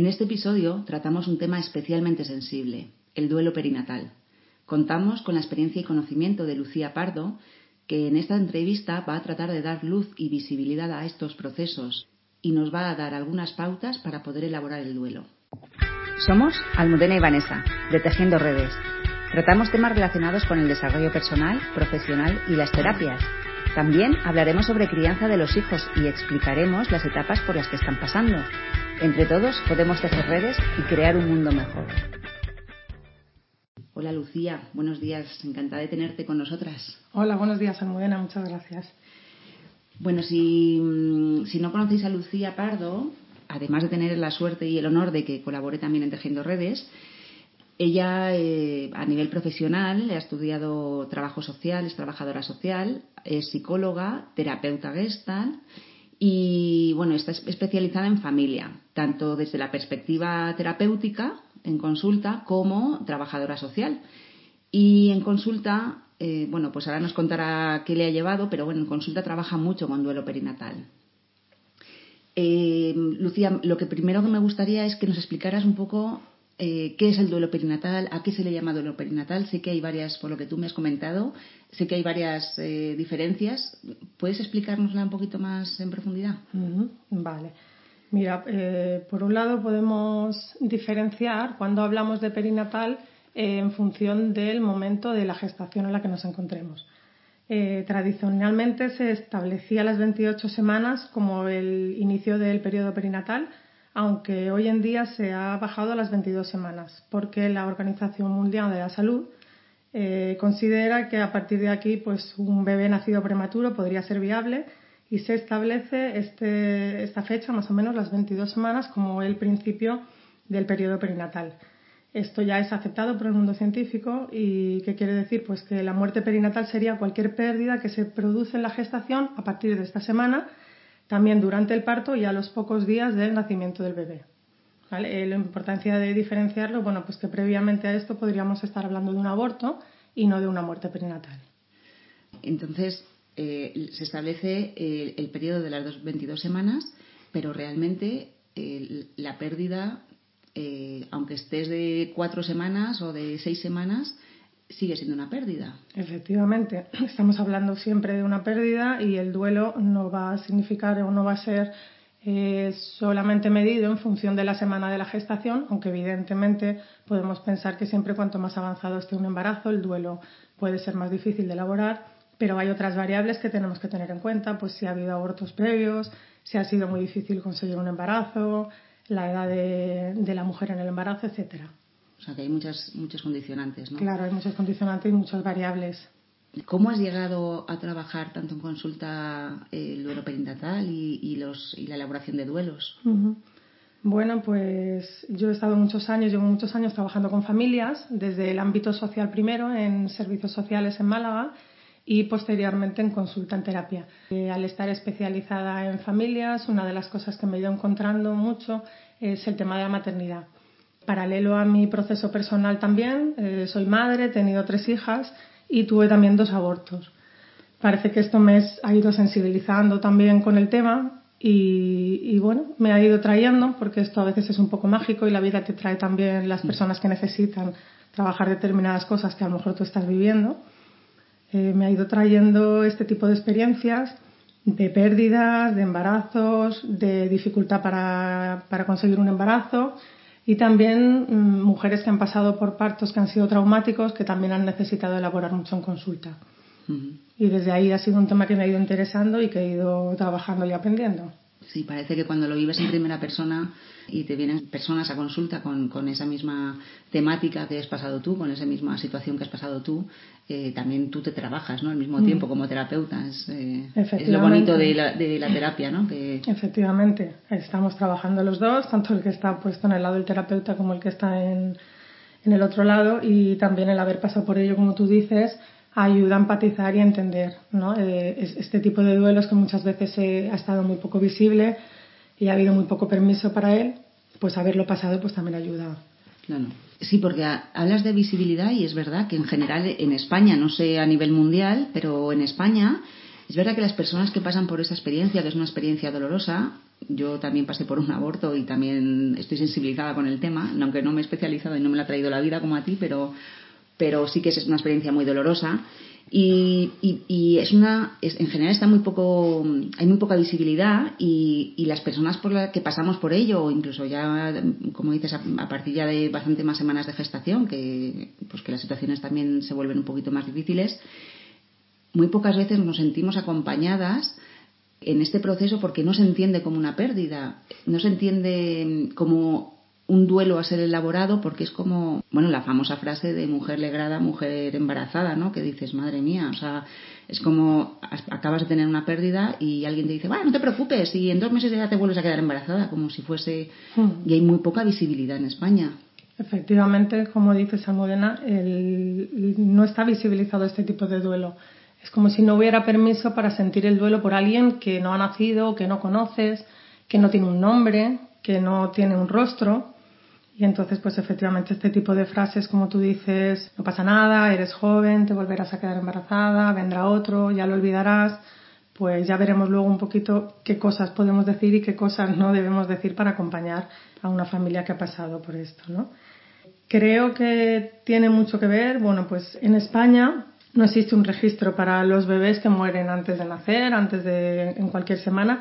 En este episodio tratamos un tema especialmente sensible, el duelo perinatal. Contamos con la experiencia y conocimiento de Lucía Pardo, que en esta entrevista va a tratar de dar luz y visibilidad a estos procesos y nos va a dar algunas pautas para poder elaborar el duelo. Somos Almudena y Vanessa, de Tejiendo Redes. Tratamos temas relacionados con el desarrollo personal, profesional y las terapias. También hablaremos sobre crianza de los hijos y explicaremos las etapas por las que están pasando. Entre todos podemos tejer redes y crear un mundo mejor. Hola Lucía, buenos días, encantada de tenerte con nosotras. Hola, buenos días Almudena, muchas gracias. Bueno, si, mm, si no conocéis a Lucía Pardo, además de tener la suerte y el honor de que colabore también en Tejiendo Redes, ella eh, a nivel profesional ha estudiado trabajo social, es trabajadora social, es psicóloga, terapeuta gestal y bueno, está especializada en familia, tanto desde la perspectiva terapéutica en consulta como trabajadora social. Y en consulta, eh, bueno, pues ahora nos contará qué le ha llevado, pero bueno, en consulta trabaja mucho con duelo perinatal. Eh, Lucía, lo que primero que me gustaría es que nos explicaras un poco eh, qué es el duelo perinatal, a qué se le llama duelo perinatal. Sé que hay varias, por lo que tú me has comentado, sé que hay varias eh, diferencias. ¿Puedes explicárnosla un poquito más en profundidad? Vale. Mira, por un lado podemos diferenciar cuando hablamos de perinatal en función del momento de la gestación en la que nos encontremos. Eh, tradicionalmente se establecía las 28 semanas como el inicio del periodo perinatal, aunque hoy en día se ha bajado a las 22 semanas, porque la Organización Mundial de la Salud eh, considera que a partir de aquí pues, un bebé nacido prematuro podría ser viable y se establece este, esta fecha, más o menos las 22 semanas, como el principio del periodo perinatal. Esto ya es aceptado por el mundo científico y ¿qué quiere decir? Pues que la muerte perinatal sería cualquier pérdida que se produce en la gestación a partir de esta semana, también durante el parto y a los pocos días del nacimiento del bebé. Eh, la importancia de diferenciarlo, bueno, pues que previamente a esto podríamos estar hablando de un aborto y no de una muerte perinatal. Entonces, eh, se establece el, periodo de las 22 semanas, pero realmente eh, la pérdida eh, aunque estés de cuatro semanas o de seis semanas, sigue siendo una pérdida. Efectivamente, estamos hablando siempre de una pérdida y el duelo no va a significar o no va a ser eh, solamente medido en función de la semana de la gestación, aunque evidentemente podemos pensar que siempre cuanto más avanzado esté un embarazo, el duelo puede ser más difícil de elaborar, pero hay otras variables que tenemos que tener en cuenta, pues si ha habido abortos previos, si ha sido muy difícil conseguir un embarazo, la edad de, la mujer en el embarazo, etcétera. O sea que hay muchas, muchos condicionantes, ¿no? Claro, hay muchos condicionantes y muchas variables. ¿Cómo has llegado a trabajar tanto en consulta el duelo perinatal y, los, y la elaboración de duelos? Bueno, pues yo he estado muchos años, llevo muchos años trabajando con familias, desde el ámbito social primero, en servicios sociales en Málaga, y posteriormente en consulta en terapia. Eh, al estar especializada en familias, una de las cosas que me he ido encontrando mucho es el tema de la maternidad. Paralelo a mi proceso personal también, eh, soy madre, he tenido tres hijas y tuve también dos abortos. Parece que esto me ha ido sensibilizando también con el tema y, y, bueno, me ha ido trayendo, porque esto a veces es un poco mágico y la vida te trae también las personas que necesitan trabajar determinadas cosas que a lo mejor tú estás viviendo. Eh, me ha ido trayendo este tipo de experiencias de pérdidas, de embarazos, de dificultad para, para conseguir un embarazo y también mm, mujeres que han pasado por partos que han sido traumáticos que también han necesitado elaborar mucho en consulta. Y desde ahí ha sido un tema que me ha ido interesando y que he ido trabajando y aprendiendo. Sí, parece que cuando lo vives en primera persona y te vienen personas a consulta con, con esa misma temática que has pasado tú, con esa misma situación que has pasado tú, eh, también tú te trabajas ¿no? al mismo tiempo mm. como terapeuta. Es, eh, es, lo bonito de la, de la terapia, ¿no? Que... Efectivamente, estamos trabajando los dos, tanto el que está puesto en el lado del terapeuta como el que está en, en el otro lado y también el haber pasado por ello, como tú dices, ayuda a empatizar y a entender ¿no? Eh, este tipo de duelos que muchas veces ha estado muy poco visible y ha habido muy poco permiso para él, pues haberlo pasado pues también ayuda. Claro. Sí, porque hablas de visibilidad y es verdad que en general en España, no sé a nivel mundial, pero en España Es verdad que las personas que pasan por esa experiencia, que es una experiencia dolorosa, yo también pasé por un aborto y también estoy sensibilizada con el tema, aunque no me he especializado y no me la ha traído la vida como a ti, pero, pero sí que es una experiencia muy dolorosa. Y, y, es una, en general está muy poco, hay muy poca visibilidad y, y, las personas por las que pasamos por ello, o incluso ya, como dices, a, partir ya de bastante más semanas de gestación, que, pues que las situaciones también se vuelven un poquito más difíciles, muy pocas veces nos sentimos acompañadas en este proceso porque no se entiende como una pérdida, no se entiende como un duelo a ser elaborado porque es como, bueno, la famosa frase de mujer legrada, mujer embarazada, ¿no? Que dices, madre mía, o sea, es como acabas de tener una pérdida y alguien te dice, bueno, no te preocupes y en dos meses ya te vuelves a quedar embarazada, como si fuese... Hmm. Y hay muy poca visibilidad en España. Efectivamente, como dices, Almudena, el... no está visibilizado este tipo de duelo. Es como si no hubiera permiso para sentir el duelo por alguien que no ha nacido, que no conoces, que no tiene un nombre, que no tiene un rostro. Y entonces, pues efectivamente, este tipo de frases, como tú dices, no pasa nada, eres joven, te volverás a quedar embarazada, vendrá otro, ya lo olvidarás, pues ya veremos luego un poquito qué cosas podemos decir y qué cosas no debemos decir para acompañar a una familia que ha pasado por esto, ¿no? Creo que tiene mucho que ver, bueno, pues en España no existe un registro para los bebés que mueren antes de nacer, antes de en cualquier semana,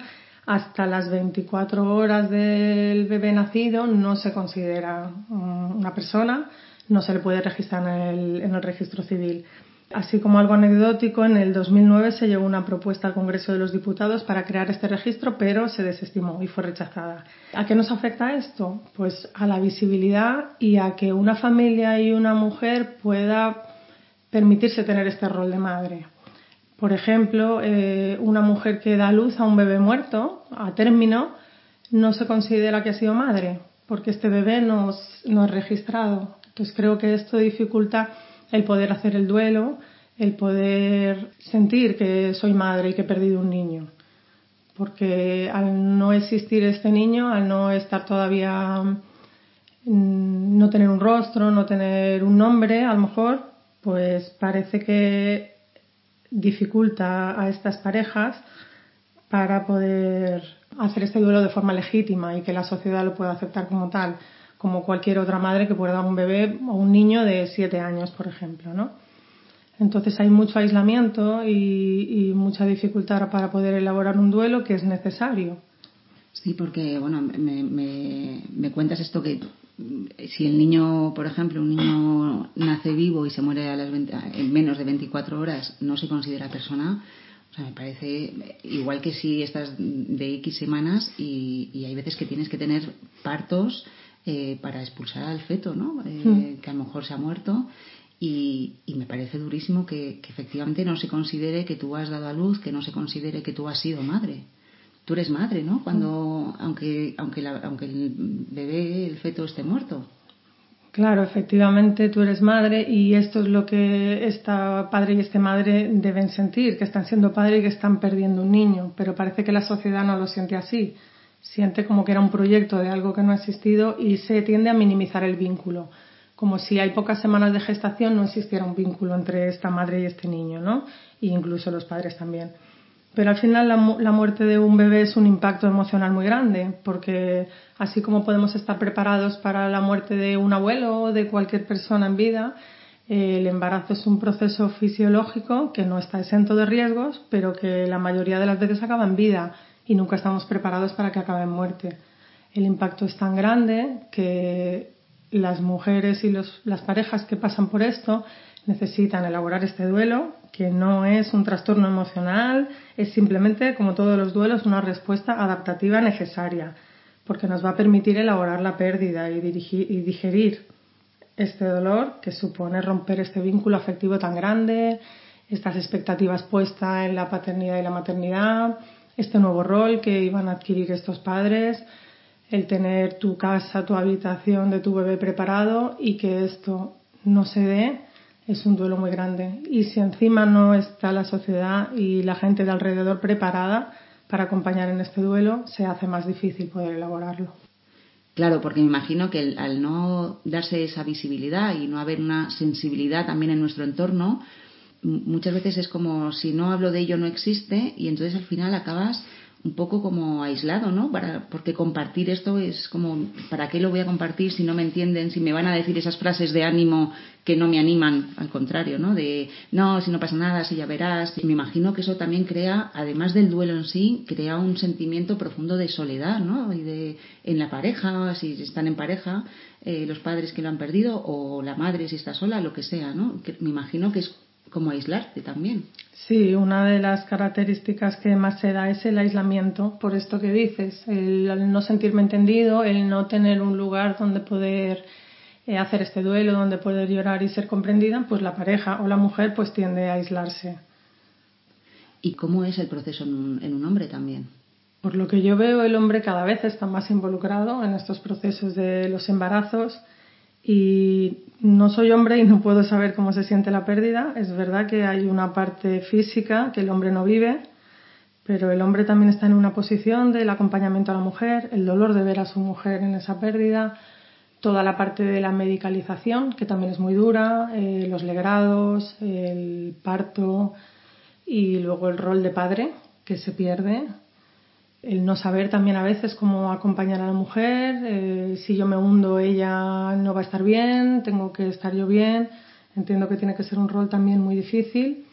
hasta las 24 horas del bebé nacido no se considera una persona, no se le puede registrar en el, registro civil. Así como algo anecdótico, en el 2009 se llevó una propuesta al Congreso de los Diputados para crear este registro, pero se desestimó y fue rechazada. ¿A qué nos afecta esto? Pues a la visibilidad y a que una familia y una mujer pueda permitirse tener este rol de madre. Por ejemplo, eh, una mujer que da luz a un bebé muerto a término no se considera que ha sido madre porque este bebé no, no es registrado. Entonces creo que esto dificulta el poder hacer el duelo, el poder sentir que soy madre y que he perdido un niño. Porque al no existir este niño, al no estar todavía, mm, no tener un rostro, no tener un nombre, a lo mejor, pues parece que dificulta a estas parejas para poder hacer este duelo de forma legítima y que la sociedad lo pueda aceptar como tal, como cualquier otra madre que pueda dar un bebé o un niño de siete años, por ejemplo, ¿no? Entonces hay mucho aislamiento y, mucha dificultad para poder elaborar un duelo que es necesario. Sí, porque, bueno, me, me cuentas esto que si el niño, por ejemplo, un niño nace vivo y se muere a las en menos de 24 horas, no se considera persona. O sea, me parece igual que si estás de X semanas y, hay veces que tienes que tener partos eh, para expulsar al feto, ¿no? Eh, hmm. Que a lo mejor se ha muerto. Y, me parece durísimo que, que, efectivamente no se considere que tú has dado a luz, que no se considere que tú has sido madre tú eres madre, ¿no? Cuando, aunque, aunque, aunque el bebé, el feto esté muerto. Claro, efectivamente tú eres madre y esto es lo que esta padre y esta madre deben sentir, que están siendo padre y que están perdiendo un niño, pero parece que la sociedad no lo siente así. Siente como que era un proyecto de algo que no ha existido y se tiende a minimizar el vínculo, como si hay pocas semanas de gestación no existiera un vínculo entre esta madre y este niño, ¿no? E incluso los padres también. Pero al final la, muerte de un bebé es un impacto emocional muy grande, porque así como podemos estar preparados para la muerte de un abuelo o de cualquier persona en vida, el embarazo es un proceso fisiológico que no está exento de riesgos, pero que la mayoría de las veces acaba en vida y nunca estamos preparados para que acabe en muerte. El impacto es tan grande que las mujeres y las parejas que pasan por esto necesitan elaborar este duelo, que no es un trastorno emocional, es simplemente, como todos los duelos, una respuesta adaptativa necesaria, porque nos va a permitir elaborar la pérdida y, y digerir este dolor que supone romper este vínculo afectivo tan grande, estas expectativas puestas en la paternidad y la maternidad, este nuevo rol que iban a adquirir estos padres, el tener tu casa, tu habitación de tu bebé preparado y que esto no se dé es un duelo muy grande. Y si encima no está la sociedad y la gente de alrededor preparada para acompañar en este duelo, se hace más difícil poder elaborarlo. Claro, porque me imagino que al no darse esa visibilidad y no haber una sensibilidad también en nuestro entorno, muchas veces es como si no hablo de ello no existe y entonces al final acabas un poco como aislado, ¿no? Para, porque compartir esto es como, ¿para qué lo voy a compartir si no me entienden, si me van a decir esas frases de ánimo que no me animan, al contrario, ¿no? De, no, si no pasa nada, si ya verás. Me imagino que eso también crea, además del duelo en sí, crea un sentimiento profundo de soledad, ¿no? Y de, en la pareja, si están en pareja, eh, los padres que lo han perdido, o la madre si está sola, lo que sea, ¿no? me imagino que es como aislarte también. Sí, una de las características que más se da es el aislamiento, por esto que dices, el no sentirme entendido, el no tener un lugar donde poder eh, hacer este duelo, donde poder llorar y ser comprendida, pues la pareja o la mujer pues tiende a aislarse. ¿Y cómo es el proceso en un, en un hombre también? Por lo que yo veo, el hombre cada vez está más involucrado en estos procesos de los embarazos y no soy hombre y no puedo saber cómo se siente la pérdida. Es verdad que hay una parte física que el hombre no vive, pero el hombre también está en una posición del acompañamiento a la mujer, el dolor de ver a su mujer en esa pérdida, toda la parte de la medicalización, que también es muy dura, eh, los legrados, el parto y luego el rol de padre que se pierde el no saber también a veces cómo acompañar a la mujer, eh, si yo me hundo ella no va a estar bien, tengo que estar yo bien, entiendo que tiene que ser un rol también muy difícil,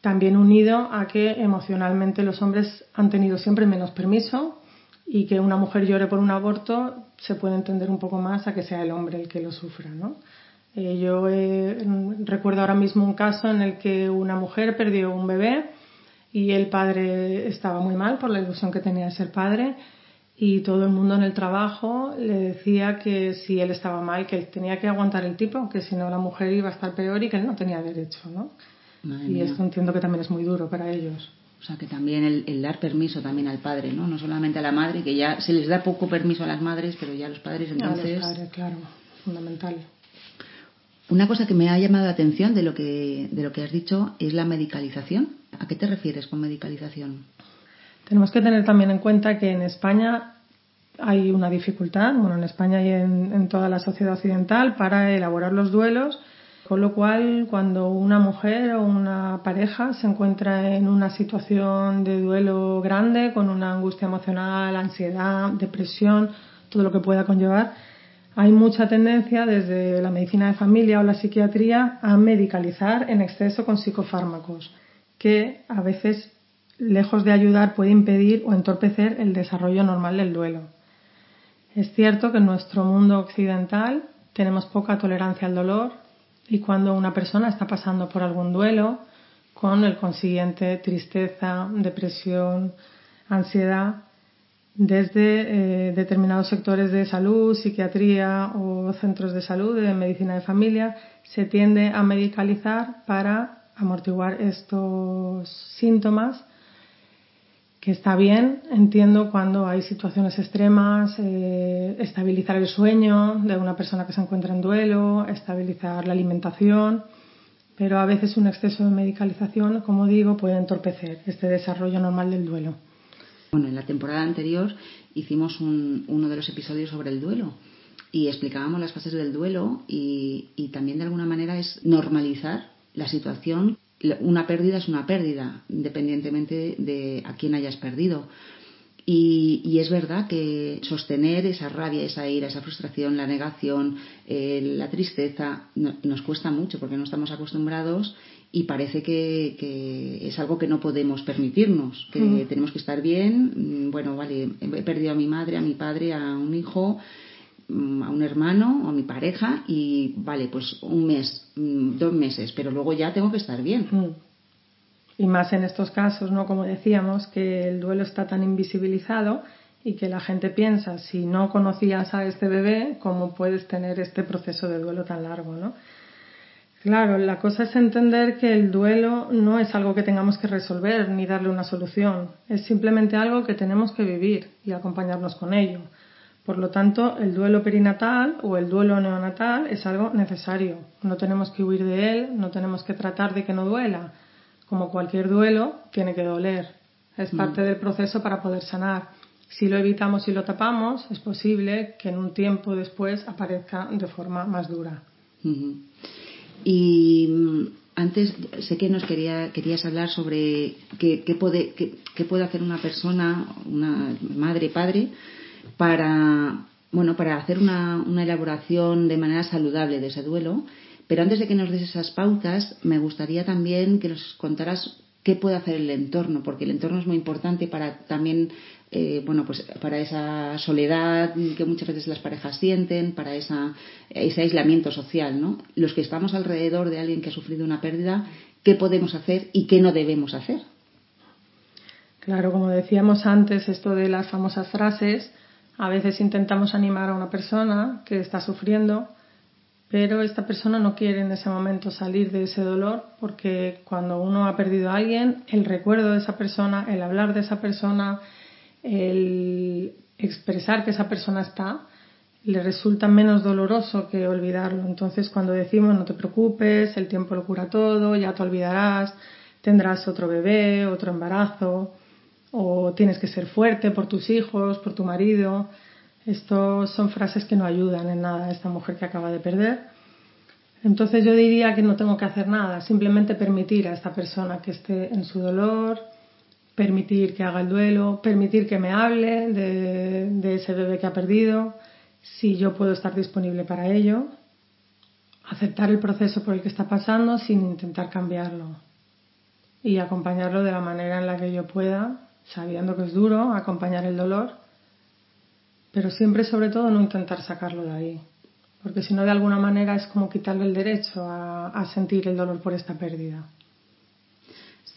también unido a que emocionalmente los hombres han tenido siempre menos permiso y que una mujer llore por un aborto se puede entender un poco más a que sea el hombre el que lo sufra, ¿no? Eh, yo eh, recuerdo ahora mismo un caso en el que una mujer perdió un bebé y el padre estaba muy mal por la ilusión que tenía de ser padre y todo el mundo en el trabajo le decía que si él estaba mal, que él tenía que aguantar el tipo, que si no la mujer iba a estar peor y que él no tenía derecho, ¿no? y esto entiendo que también es muy duro para ellos. O sea, que también el, dar permiso también al padre, ¿no? No solamente a la madre, que ya se les da poco permiso a las madres, pero ya a los padres entonces... A los padres, claro, fundamental. Una cosa que me ha llamado la atención de lo que, de lo que has dicho es la medicalización. ¿A qué te refieres con medicalización? Tenemos que tener también en cuenta que en España hay una dificultad, bueno, en España y en, en toda la sociedad occidental, para elaborar los duelos, con lo cual cuando una mujer o una pareja se encuentra en una situación de duelo grande, con una angustia emocional, ansiedad, depresión, todo lo que pueda conllevar, hay mucha tendencia desde la medicina de familia o la psiquiatría a medicalizar en exceso con psicofármacos, que a veces, lejos de ayudar, puede impedir o entorpecer el desarrollo normal del duelo. Es cierto que en nuestro mundo occidental tenemos poca tolerancia al dolor y cuando una persona está pasando por algún duelo, con el consiguiente tristeza, depresión, ansiedad, desde eh, determinados sectores de salud, psiquiatría o centros de salud, de medicina de familia, se tiende a medicalizar para amortiguar estos síntomas, que está bien, entiendo cuando hay situaciones extremas, eh, estabilizar el sueño de una persona que se encuentra en duelo, estabilizar la alimentación, pero a veces un exceso de medicalización, como digo, puede entorpecer este desarrollo normal del duelo. Bueno, en la temporada anterior hicimos uno de los episodios sobre el duelo y explicábamos las fases del duelo y, también de alguna manera es normalizar la situación. Una pérdida es una pérdida, independientemente de a quién hayas perdido. Y, es verdad que sostener esa rabia, esa ira, esa frustración, la negación, eh, la tristeza, nos cuesta mucho porque no estamos acostumbrados y parece que, es algo que no podemos permitirnos, que tenemos que estar bien. Mm, bueno, vale, he perdido a mi madre, a mi padre, a un hijo, a un hermano o a mi pareja y vale, pues un mes, mm, dos meses, pero luego ya tengo que estar bien. Y más en estos casos, ¿no? Como decíamos, que el duelo está tan invisibilizado y que la gente piensa, si no conocías a este bebé, ¿cómo puedes tener este proceso de duelo tan largo, ¿no? Claro, la cosa es entender que el duelo no es algo que tengamos que resolver ni darle una solución, es simplemente algo que tenemos que vivir y acompañarnos con ello. Por lo tanto, el duelo perinatal o el duelo neonatal es algo necesario. No tenemos que huir de él, no tenemos que tratar de que no duela. Como cualquier duelo, tiene que doler. Es mm. parte del proceso para poder sanar. Si lo evitamos y lo tapamos, es posible que en un tiempo después aparezca de forma más dura. Y mm, antes sé que nos quería, querías hablar sobre qué, puede, qué, puede hacer una persona, una madre, padre, para, bueno, para hacer una, una elaboración de manera saludable de ese duelo. Pero antes de que nos des esas pautas, me gustaría también que nos contaras qué puede hacer el entorno, porque el entorno es muy importante para también, eh, bueno, pues para esa soledad que muchas veces las parejas sienten, para esa, ese aislamiento social, ¿no? Los que estamos alrededor de alguien que ha sufrido una pérdida, ¿qué podemos hacer y qué no debemos hacer? Claro, como decíamos antes, esto de las famosas frases, a veces intentamos animar a una persona que está sufriendo pero esta persona no quiere en ese momento salir de ese dolor porque cuando uno ha perdido a alguien, el recuerdo de esa persona, el hablar de esa persona, el expresar que esa persona está, le resulta menos doloroso que olvidarlo. Entonces cuando decimos no te preocupes, el tiempo lo cura todo, ya te olvidarás, tendrás otro bebé, otro embarazo, o tienes que ser fuerte por tus hijos, por tu marido, estos son frases que no ayudan en nada a esta mujer que acaba de perder. Entonces yo diría que no tengo que hacer nada, simplemente permitir a esta persona que esté en su dolor, permitir que haga el duelo, permitir que me hable de, ese bebé que ha perdido, si yo puedo estar disponible para ello, aceptar el proceso por el que está pasando sin intentar cambiarlo y acompañarlo de la manera en la que yo pueda, sabiendo que es duro, acompañar el dolor pero siempre sobre todo no intentar sacarlo de ahí, porque si no de alguna manera es como quitarle el derecho a, sentir el dolor por esta pérdida.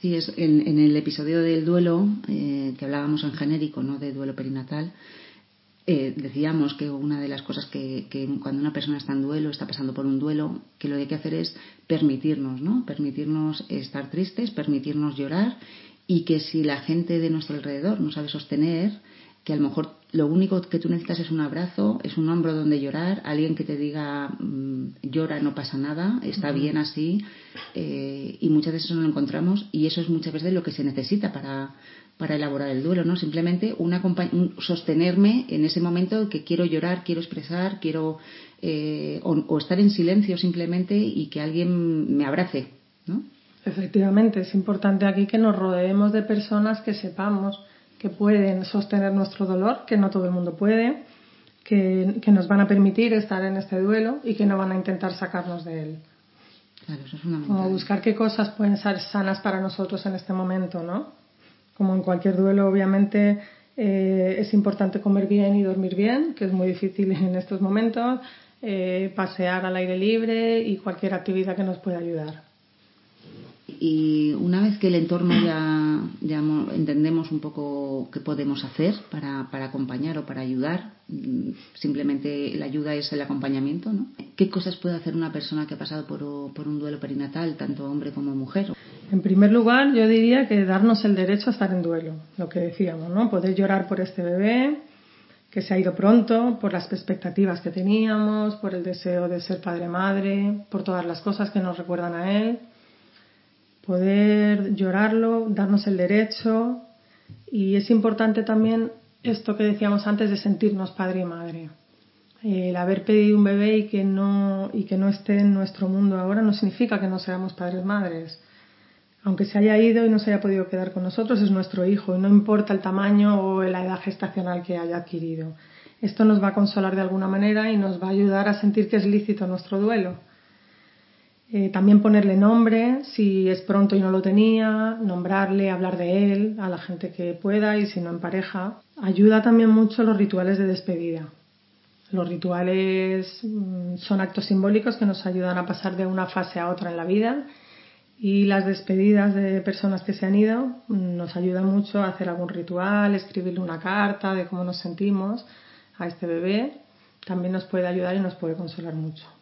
Sí, es en, el episodio del duelo, eh, que hablábamos en genérico, ¿no? de duelo perinatal, eh, decíamos que una de las cosas que, que, cuando una persona está en duelo, está pasando por un duelo, que lo que hay que hacer es permitirnos, ¿no? Permitirnos estar tristes, permitirnos llorar y que si la gente de nuestro alrededor no sabe sostener, que a lo mejor lo único que tú necesitas es un abrazo, es un hombro donde llorar, alguien que te diga mm, llora, no pasa nada, está bien así, eh, y muchas veces eso no lo encontramos y eso es muchas veces lo que se necesita para, para elaborar el duelo, ¿no? Simplemente una sostenerme en ese momento que quiero llorar, quiero expresar, quiero eh, o, estar en silencio simplemente y que alguien me abrace, ¿no? Efectivamente, es importante aquí que nos rodeemos de personas que sepamos que pueden sostener nuestro dolor, que no todo el mundo puede, que, nos van a permitir estar en este duelo y que no van a intentar sacarnos de él. Claro, eso es. Como buscar qué cosas pueden ser sanas para nosotros en este momento, ¿no? Como en cualquier duelo, obviamente eh, es importante comer bien y dormir bien, que es muy difícil en estos momentos, eh, pasear al aire libre y cualquier actividad que nos pueda ayudar y una vez que el entorno ya, ya entendemos un poco qué podemos hacer para, acompañar o para ayudar, mm, simplemente la ayuda es el acompañamiento, ¿no? ¿Qué cosas puede hacer una persona que ha pasado por, por un duelo perinatal, tanto hombre como mujer? En primer lugar, yo diría que darnos el derecho a estar en duelo, lo que decíamos, ¿no? Poder llorar por este bebé, que se ha ido pronto, por las expectativas que teníamos, por el deseo de ser padre-madre, por todas las cosas que nos recuerdan a él poder llorarlo, darnos el derecho y es importante también esto que decíamos antes de sentirnos padre y madre. El haber pedido un bebé y que no y que no esté en nuestro mundo ahora no significa que no seamos padres madres. Aunque se haya ido y no se haya podido quedar con nosotros, es nuestro hijo y no importa el tamaño o la edad gestacional que haya adquirido. Esto nos va a consolar de alguna manera y nos va a ayudar a sentir que es lícito nuestro duelo eh, también ponerle nombre, si es pronto y no lo tenía, nombrarle, hablar de él a la gente que pueda y si no en pareja. Ayuda también mucho los rituales de despedida. Los rituales mm, son actos simbólicos que nos ayudan a pasar de una fase a otra en la vida y las despedidas de personas que se han ido mm, nos ayudan mucho a hacer algún ritual, escribirle una carta de cómo nos sentimos a este bebé. También nos puede ayudar y nos puede consolar mucho.